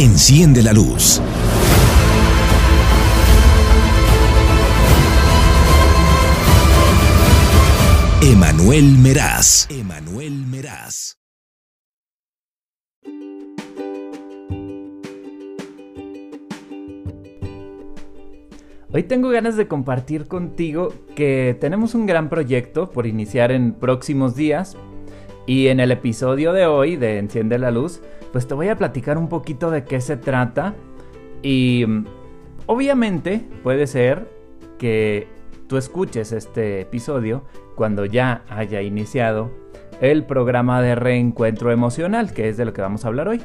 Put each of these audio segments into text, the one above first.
Enciende la luz. Emanuel Meraz. Emanuel Meraz. Hoy tengo ganas de compartir contigo que tenemos un gran proyecto por iniciar en próximos días y en el episodio de hoy de Enciende la Luz, pues te voy a platicar un poquito de qué se trata y mm, obviamente puede ser que tú escuches este episodio cuando ya haya iniciado el programa de reencuentro emocional, que es de lo que vamos a hablar hoy.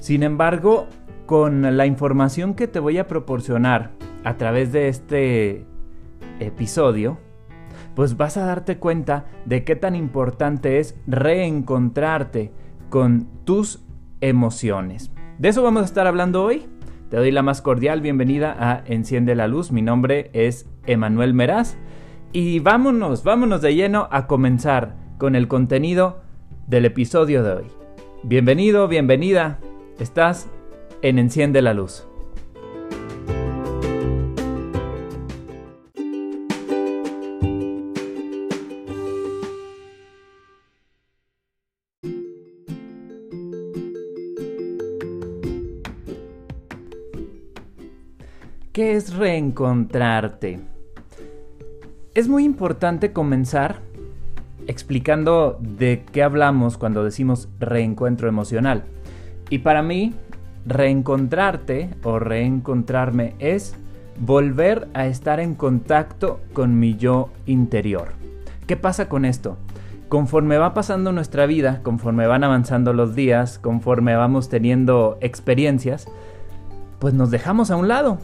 Sin embargo, con la información que te voy a proporcionar a través de este episodio, pues vas a darte cuenta de qué tan importante es reencontrarte con tus emociones. De eso vamos a estar hablando hoy. Te doy la más cordial bienvenida a Enciende la Luz. Mi nombre es Emanuel Meraz. Y vámonos, vámonos de lleno a comenzar con el contenido del episodio de hoy. Bienvenido, bienvenida. Estás en Enciende la Luz. ¿Qué es reencontrarte? Es muy importante comenzar explicando de qué hablamos cuando decimos reencuentro emocional. Y para mí, reencontrarte o reencontrarme es volver a estar en contacto con mi yo interior. ¿Qué pasa con esto? Conforme va pasando nuestra vida, conforme van avanzando los días, conforme vamos teniendo experiencias, pues nos dejamos a un lado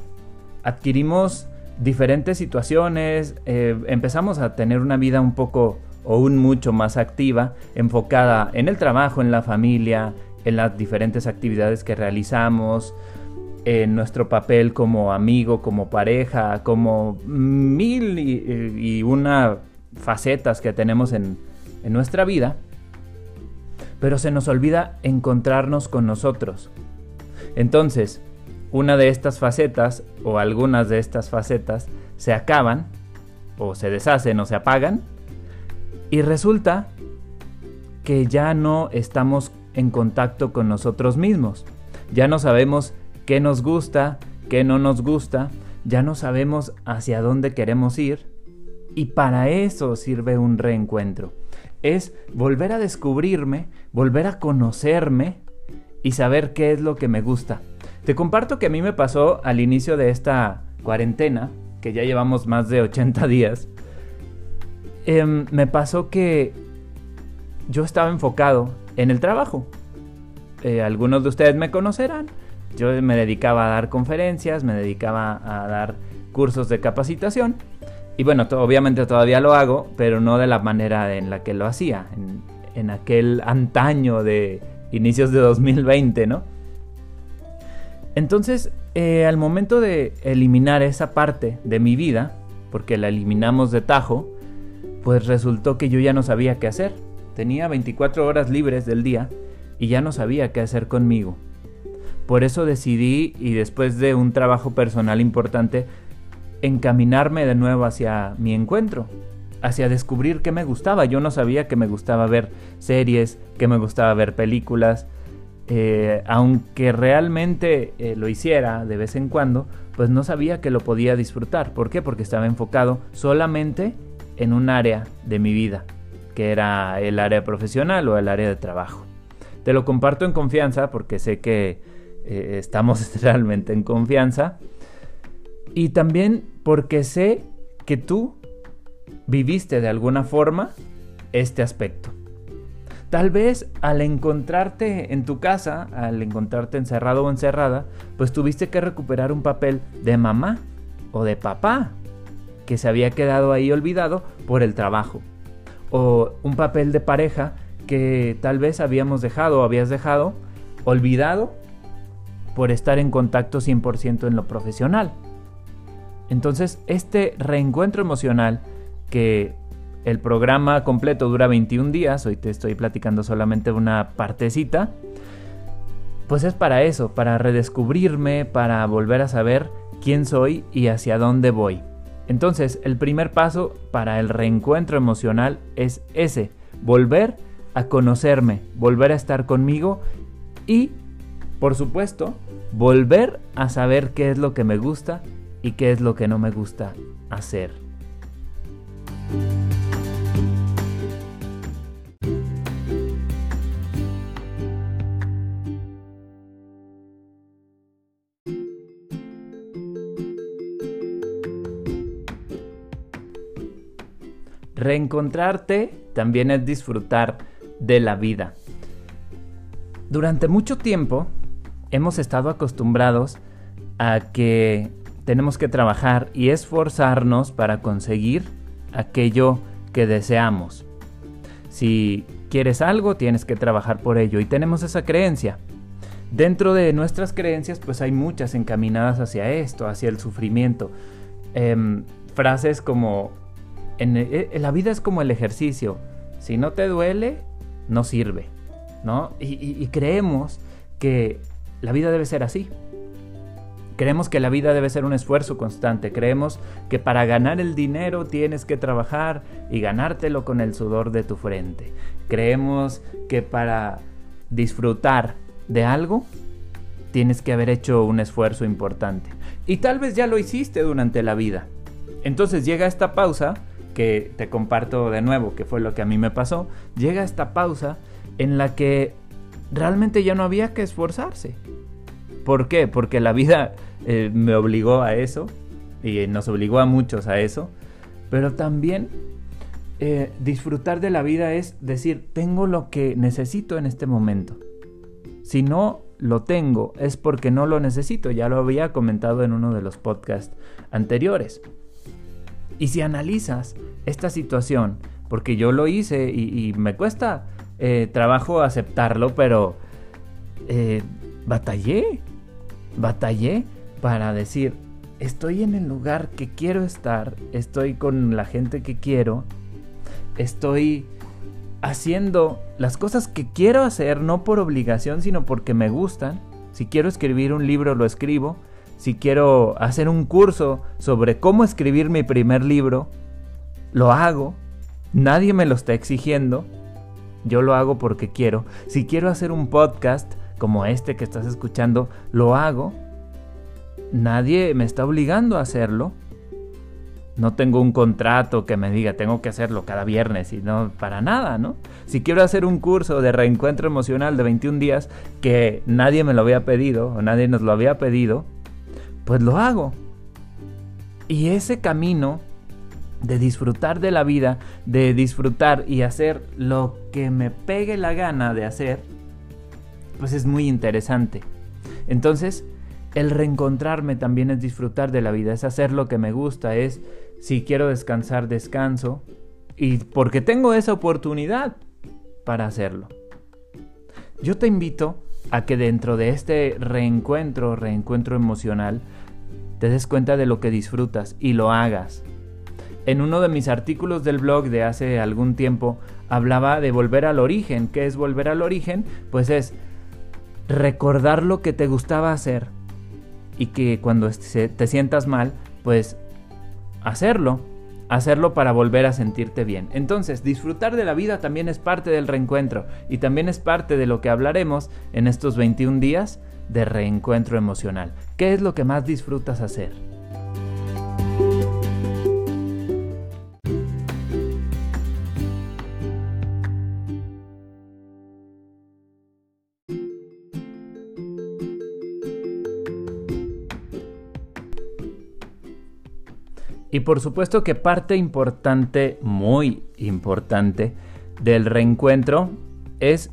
adquirimos diferentes situaciones, eh, empezamos a tener una vida un poco o un mucho más activa, enfocada en el trabajo, en la familia, en las diferentes actividades que realizamos, en nuestro papel como amigo, como pareja, como mil y, una facetas que tenemos en, en nuestra vida, pero se nos olvida encontrarnos con nosotros. Entonces, una de estas facetas o algunas de estas facetas se acaban o se deshacen o se apagan y resulta que ya no estamos en contacto con nosotros mismos. Ya no sabemos qué nos gusta, qué no nos gusta, ya no sabemos hacia dónde queremos ir y para eso sirve un reencuentro. Es volver a descubrirme, volver a conocerme y saber qué es lo que me gusta te comparto que a mí me pasó al inicio de esta cuarentena, que ya llevamos más de 80 días, em, me pasó que yo estaba enfocado en el trabajo. Eh, algunos de ustedes me conocerán. Yo me dedicaba a dar conferencias, me dedicaba a dar cursos de capacitación. Y bueno, obviamente todavía lo hago, pero no de la manera en la que lo hacía, en, en aquel antaño de inicios de 2020, ¿no? Entonces, eh, al momento de eliminar esa parte de mi vida, porque la eliminamos de tajo, pues resultó que yo ya no sabía qué hacer. Tenía 24 horas libres del día y ya no sabía qué hacer conmigo. Por eso decidí, y después de un trabajo personal importante, encaminarme de nuevo hacia mi encuentro, hacia descubrir qué me gustaba. Yo no sabía que me gustaba ver series, que me gustaba ver películas, eh, aunque realmente eh, lo hiciera de vez en cuando, pues no sabía que lo podía disfrutar. ¿Por qué? Porque estaba enfocado solamente en un área de mi vida, que era el área profesional o el área de trabajo. Te lo comparto en confianza porque sé que eh, estamos realmente en confianza. Y también porque sé que tú viviste de alguna forma este aspecto. Tal vez al encontrarte en tu casa, al encontrarte encerrado o encerrada, pues tuviste que recuperar un papel de mamá o de papá que se había quedado ahí olvidado por el trabajo. O un papel de pareja que tal vez habíamos dejado o habías dejado olvidado por estar en contacto 100% en lo profesional. Entonces, este reencuentro emocional que el programa completo dura 21 días, hoy te estoy platicando solamente una partecita. pues es para eso, para redescubrirme, para volver a saber quién soy y hacia dónde voy. Entonces, el primer paso para el reencuentro emocional es ese, volver a conocerme, volver a estar conmigo y, por supuesto, volver a saber qué es lo que me gusta y qué es lo que no me gusta hacer. Reencontrarte también es disfrutar de la vida. Durante mucho tiempo hemos estado acostumbrados a que tenemos que trabajar y esforzarnos para conseguir aquello que deseamos. Si quieres algo, tienes que trabajar por ello y tenemos esa creencia. Dentro de nuestras creencias, pues hay muchas encaminadas hacia esto, hacia el sufrimiento. Em, frases como, eh, la vida es como el ejercicio, si no te duele, no sirve, ¿no? y creemos que la vida debe ser así. Creemos que la vida debe ser un esfuerzo constante. Creemos que para ganar el dinero tienes que trabajar y ganártelo con el sudor de tu frente. Creemos que para disfrutar de algo tienes que haber hecho un esfuerzo importante. Y tal vez ya lo hiciste durante la vida. Entonces llega esta pausa, que te comparto de nuevo, que fue lo que a mí me pasó. Llega esta pausa en la que realmente ya no había que esforzarse. ¿Por qué? Porque la vida eh, me obligó a eso y nos obligó a muchos a eso. Pero también eh, disfrutar de la vida es decir, tengo lo que necesito en este momento. Si no lo tengo es porque no lo necesito, ya lo había comentado en uno de los podcasts anteriores. Y si analizas esta situación, porque yo lo hice y, me cuesta eh, trabajo aceptarlo, pero batallé batallé para decir, estoy en el lugar que quiero estar, estoy con la gente que quiero, estoy haciendo las cosas que quiero hacer, no por obligación, sino porque me gustan. Si quiero escribir un libro, lo escribo. Si quiero hacer un curso sobre cómo escribir mi primer libro, lo hago. Nadie me lo está exigiendo. Yo lo hago porque quiero. Si quiero hacer un podcast, como este que estás escuchando, lo hago. Nadie me está obligando a hacerlo. No tengo un contrato que me diga tengo que hacerlo cada viernes y no para nada, ¿no? Si quiero hacer un curso de reencuentro emocional de 21 días que nadie me lo había pedido o nadie nos lo había pedido, pues lo hago. Y ese camino de disfrutar de la vida, de disfrutar y hacer lo que me pegue la gana de hacer, pues es muy interesante. Entonces, el reencontrarme también es disfrutar de la vida, es hacer lo que me gusta, es si quiero descansar, descanso, y porque tengo esa oportunidad para hacerlo. Yo te invito a que dentro de este reencuentro, reencuentro emocional, te des cuenta de lo que disfrutas y lo hagas. En uno de mis artículos del blog de hace algún tiempo hablaba de volver al origen. ¿Qué es volver al origen? Pues es recordar lo que te gustaba hacer y que cuando te sientas mal, pues hacerlo, hacerlo para volver a sentirte bien. Entonces, disfrutar de la vida también es parte del reencuentro y también es parte de lo que hablaremos en estos 21 días de reencuentro emocional. ¿Qué es lo que más disfrutas hacer? Por supuesto que parte importante, muy importante, del reencuentro es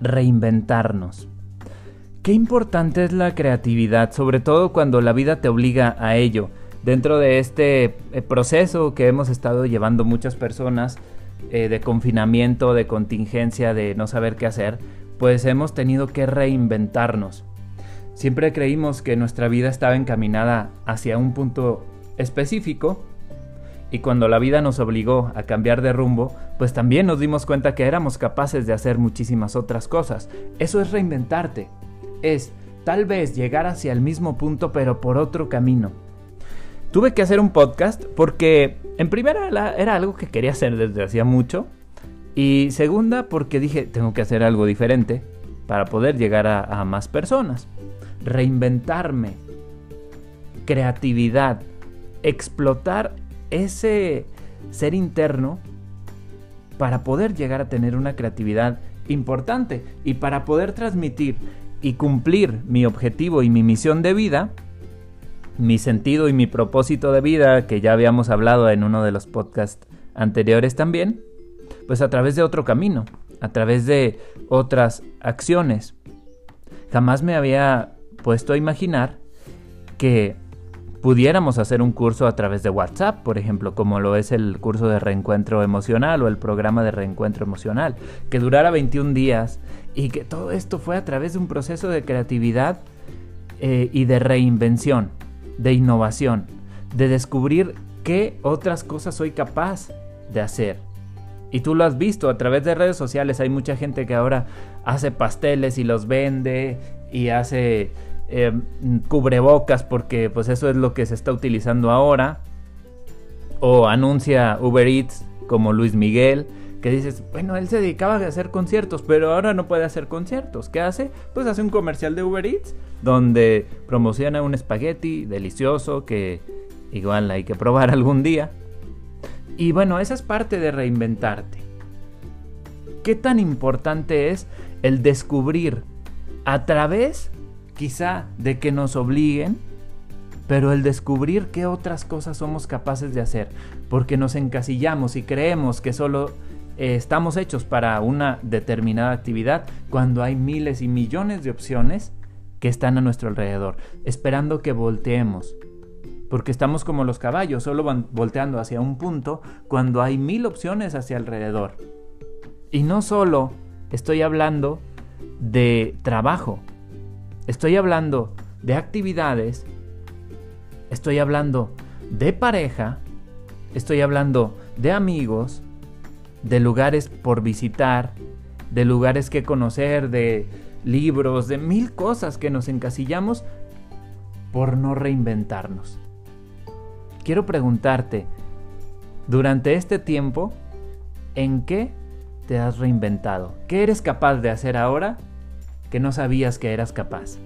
reinventarnos. Qué importante es la creatividad, sobre todo cuando la vida te obliga a ello. Dentro de este eh, proceso que hemos estado llevando muchas personas eh, de confinamiento, de contingencia, de no saber qué hacer, pues hemos tenido que reinventarnos. Siempre creímos que nuestra vida estaba encaminada hacia un punto específico y cuando la vida nos obligó a cambiar de rumbo, pues también nos dimos cuenta que éramos capaces de hacer muchísimas otras cosas. Eso es reinventarte. es tal vez llegar hacia el mismo punto pero por otro camino. Tuve que hacer un podcast porque en primera era algo que quería hacer desde hacía mucho y segunda porque dije tengo que hacer algo diferente para poder llegar a, más personas. Reinventarme, creatividad, explotar ese ser interno para poder llegar a tener una creatividad importante y para poder transmitir y cumplir mi objetivo y mi misión de vida, mi sentido y mi propósito de vida, que ya habíamos hablado en uno de los podcasts anteriores también, pues a través de otro camino, a través de otras acciones. Jamás me había puesto a imaginar que pudiéramos hacer un curso a través de WhatsApp, por ejemplo, como lo es el curso de reencuentro emocional o el programa de reencuentro emocional, que durara 21 días y que todo esto fue a través de un proceso de creatividad eh, y de reinvención, de innovación, de descubrir qué otras cosas soy capaz de hacer. Y tú lo has visto a través de redes sociales, hay mucha gente que ahora hace pasteles y los vende y hace eh, cubrebocas porque pues eso es lo que se está utilizando ahora. O anuncia Uber Eats como Luis Miguel, que dices, bueno, él se dedicaba a hacer conciertos, pero ahora no puede hacer conciertos. ¿Qué hace? Pues hace un comercial de Uber Eats donde promociona un espagueti delicioso que igual hay que probar algún día. Y bueno, esa es parte de reinventarte. ¿Qué tan importante es el descubrir a través quizá de que nos obliguen, pero el descubrir qué otras cosas somos capaces de hacer, porque nos encasillamos y creemos que solo eh, estamos hechos para una determinada actividad cuando hay miles y millones de opciones que están a nuestro alrededor, esperando que volteemos. Porque estamos como los caballos, solo van volteando hacia un punto cuando hay mil opciones hacia alrededor. Y no solo estoy hablando de trabajo, Estoy hablando de actividades, estoy hablando de pareja, estoy hablando de amigos, de lugares por visitar, de lugares que conocer, de libros, de mil cosas que nos encasillamos por no reinventarnos. Quiero preguntarte, durante este tiempo, ¿en qué te has reinventado? ¿Qué eres capaz de hacer ahora que no sabías que eras capaz.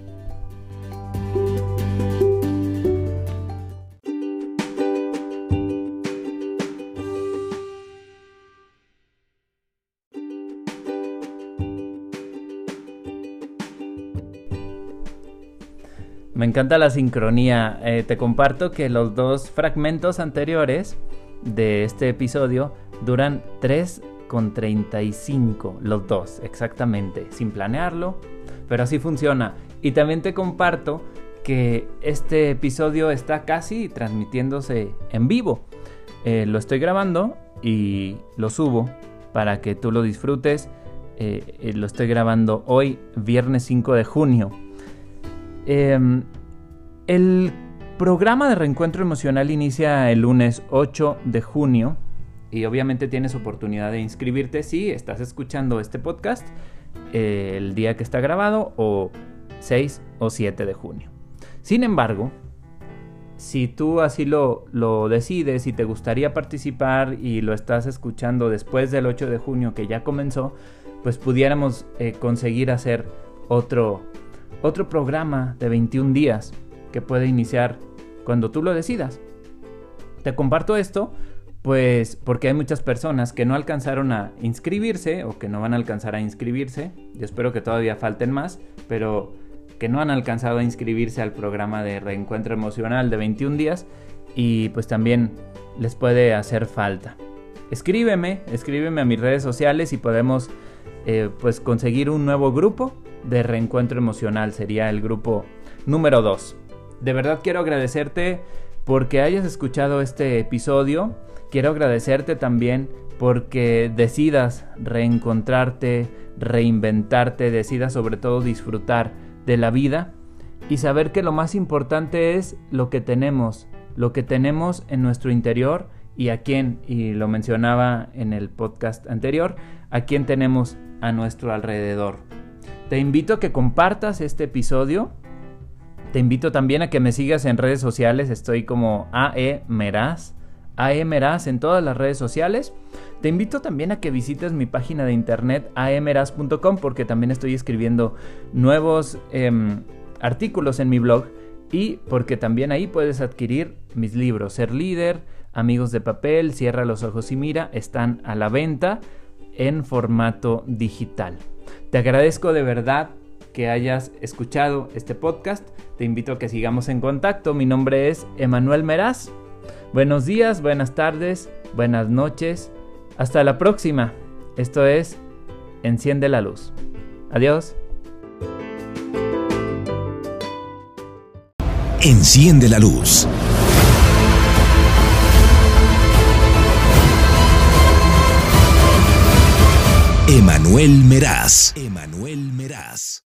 Me encanta la sincronía. Eh, te comparto que los dos fragmentos anteriores de este episodio duran 3 con 35, los dos, exactamente, sin planearlo, pero así funciona. Y también te comparto que este episodio está casi transmitiéndose en vivo. Eh, lo estoy grabando y lo subo para que tú lo disfrutes. Eh, eh, lo estoy grabando hoy, viernes 5 de junio. Em, el programa de reencuentro emocional inicia el lunes 8 de junio y obviamente tienes oportunidad de inscribirte si estás escuchando este podcast eh, el día que está grabado o 6 o 7 de junio. Sin embargo, si tú así lo, lo, decides y te gustaría participar y lo estás escuchando después del 8 de junio que ya comenzó, pues pudiéramos eh, conseguir hacer otro, otro programa de 21 días que puede iniciar cuando tú lo decidas. Te comparto esto pues porque hay muchas personas que no alcanzaron a inscribirse o que no van a alcanzar a inscribirse. Yo espero que todavía falten más, pero que no han alcanzado a inscribirse al programa de reencuentro emocional de 21 días y pues también les puede hacer falta. Escríbeme, escríbeme a mis redes sociales y podemos eh, pues conseguir un nuevo grupo de reencuentro emocional. Sería el grupo número 2. De verdad quiero agradecerte porque hayas escuchado este episodio Quiero agradecerte también porque decidas reencontrarte, reinventarte, decidas sobre todo disfrutar de la vida y saber que lo más importante es lo que tenemos, lo que tenemos en nuestro interior y a quién, y lo mencionaba en el podcast anterior, a quién tenemos a nuestro alrededor. Te invito a que compartas este episodio. Te invito también a que me sigas en redes sociales. Estoy como AE Meraz. AE Meraz en todas las redes sociales. Te invito también a que visites mi página de internet aemeraz.com porque también estoy escribiendo nuevos em, artículos en mi blog y porque también ahí puedes adquirir mis libros. Ser líder, amigos de papel, cierra los ojos y mira, están a la venta en formato digital. Te agradezco de verdad que hayas escuchado este podcast. Te invito a que sigamos en contacto. Mi nombre es Emanuel Meraz. Buenos días, buenas tardes, buenas noches. Hasta la próxima. Esto es Enciende la luz. Adiós. Enciende la luz. Emanuel Meraz. Emanuel Meraz.